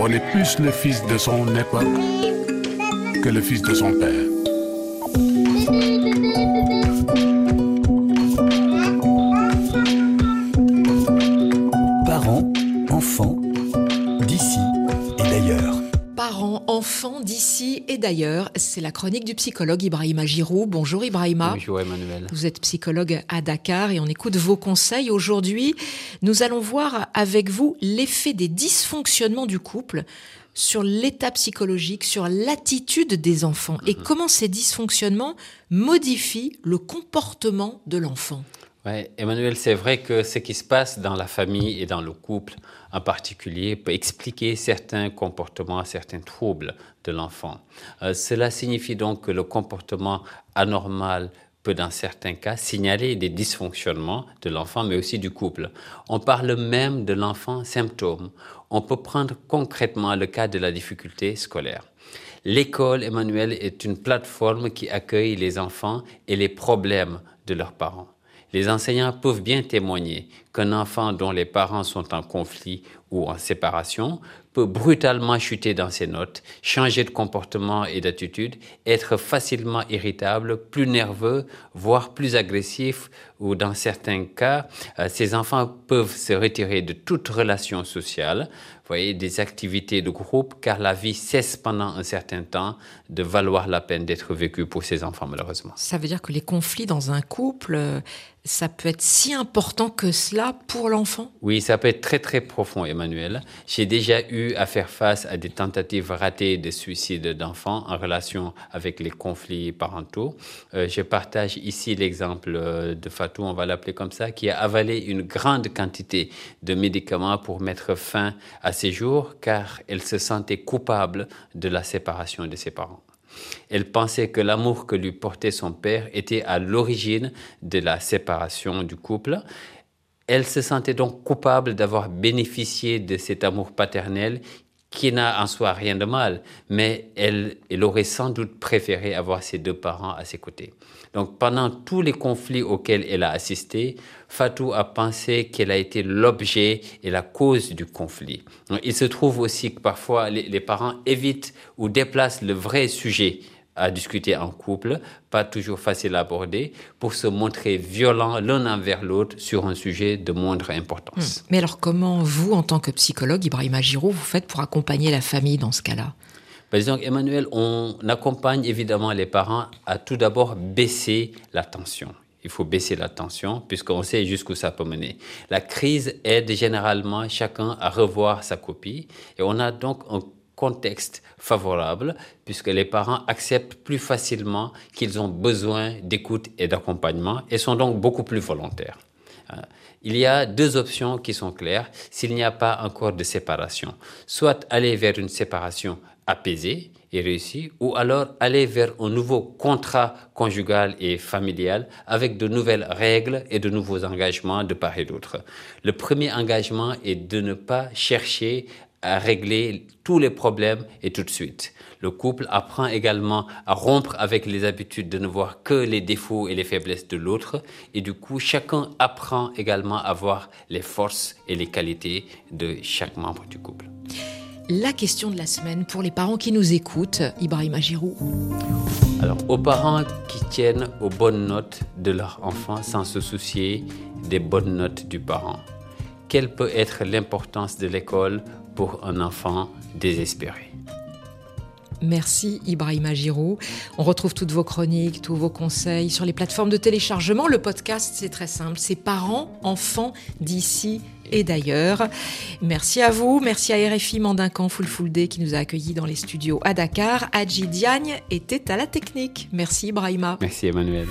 On est plus le fils de son époque que le fils de son père. Parents, enfants, d'ici et d'ailleurs. Parents, enfants d'ici et d'ailleurs, c'est la chronique du psychologue Ibrahima Giroud. Bonjour Ibrahima. Bonjour Emmanuel. Vous êtes psychologue à Dakar et on écoute vos conseils. Aujourd'hui, nous allons voir avec vous l'effet des dysfonctionnements du couple sur l'état psychologique, sur l'attitude des enfants et comment ces dysfonctionnements modifient le comportement de l'enfant. Ouais, Emmanuel, c'est vrai que ce qui se passe dans la famille et dans le couple en particulier peut expliquer certains comportements, certains troubles de l'enfant. Euh, cela signifie donc que le comportement anormal peut dans certains cas signaler des dysfonctionnements de l'enfant, mais aussi du couple. On parle même de l'enfant symptôme. On peut prendre concrètement le cas de la difficulté scolaire. L'école, Emmanuel, est une plateforme qui accueille les enfants et les problèmes de leurs parents. Les enseignants peuvent bien témoigner qu'un enfant dont les parents sont en conflit ou en séparation peut brutalement chuter dans ses notes, changer de comportement et d'attitude, être facilement irritable, plus nerveux, voire plus agressif, ou dans certains cas, euh, ces enfants peuvent se retirer de toute relation sociale, voyez, des activités de groupe, car la vie cesse pendant un certain temps de valoir la peine d'être vécue pour ces enfants, malheureusement. Ça veut dire que les conflits dans un couple, euh, ça peut être si important que cela pour l'enfant? Oui, ça peut être très très profond, Emmanuel. J'ai déjà eu à faire face à des tentatives ratées de suicide d'enfants en relation avec les conflits parentaux. Euh, je partage ici l'exemple euh, de Fatou, on va l'appeler comme ça, qui a avalé une grande quantité de médicaments pour mettre fin à ses jours car elle se sentait coupable de la séparation de ses parents. Elle pensait que l'amour que lui portait son père était à l'origine de la séparation du couple. Elle se sentait donc coupable d'avoir bénéficié de cet amour paternel qui n'a en soi rien de mal, mais elle, elle, aurait sans doute préféré avoir ses deux parents à ses côtés. Donc pendant tous les conflits auxquels elle a assisté, Fatou a pensé qu'elle a été l'objet et la cause du conflit. Il se trouve aussi que parfois les parents évitent ou déplacent le vrai sujet à discuter en couple, pas toujours facile à aborder, pour se montrer violents l'un envers l'autre sur un sujet de moindre importance. Mmh. Mais alors comment vous, en tant que psychologue, Ibrahima Giraud, vous faites pour accompagner la famille dans ce cas-là? Ben, disons, Emmanuel, on accompagne évidemment les parents à tout d'abord baisser la tension. Il faut baisser la tension puisqu'on sait jusqu'où ça peut mener. La crise aide généralement chacun à revoir sa copie et on a donc un contexte favorable puisque les parents acceptent plus facilement qu'ils ont besoin d'écoute et d'accompagnement et sont donc beaucoup plus volontaires. Il y a deux options qui sont claires s'il n'y a pas encore de séparation. Soit aller vers une séparation apaisée et réussie, ou alors aller vers un nouveau contrat conjugal et familial avec de nouvelles règles et de nouveaux engagements de part et d'autre. Le premier engagement est de ne pas chercher à régler tous les problèmes et tout de suite. Le couple apprend également à rompre avec les habitudes de ne voir que les défauts et les faiblesses de l'autre et du coup chacun apprend également à voir les forces et les qualités de chaque membre du couple. La question de la semaine pour les parents qui nous écoutent, Ibrahima Giroud. Alors, aux parents qui tiennent aux bonnes notes de leur enfant sans se soucier des bonnes notes du parent, quelle peut être l'importance de l'école pour un enfant désespéré Merci Ibrahima Giroud. On retrouve toutes vos chroniques, tous vos conseils sur les plateformes de téléchargement. Le podcast, c'est très simple. C'est parents, enfants d'ici et d'ailleurs. Merci à vous. Merci à RFI Mandincan Day qui nous a accueillis dans les studios à Dakar. Adji Diagne était à la technique. Merci Ibrahima. Merci Emmanuel.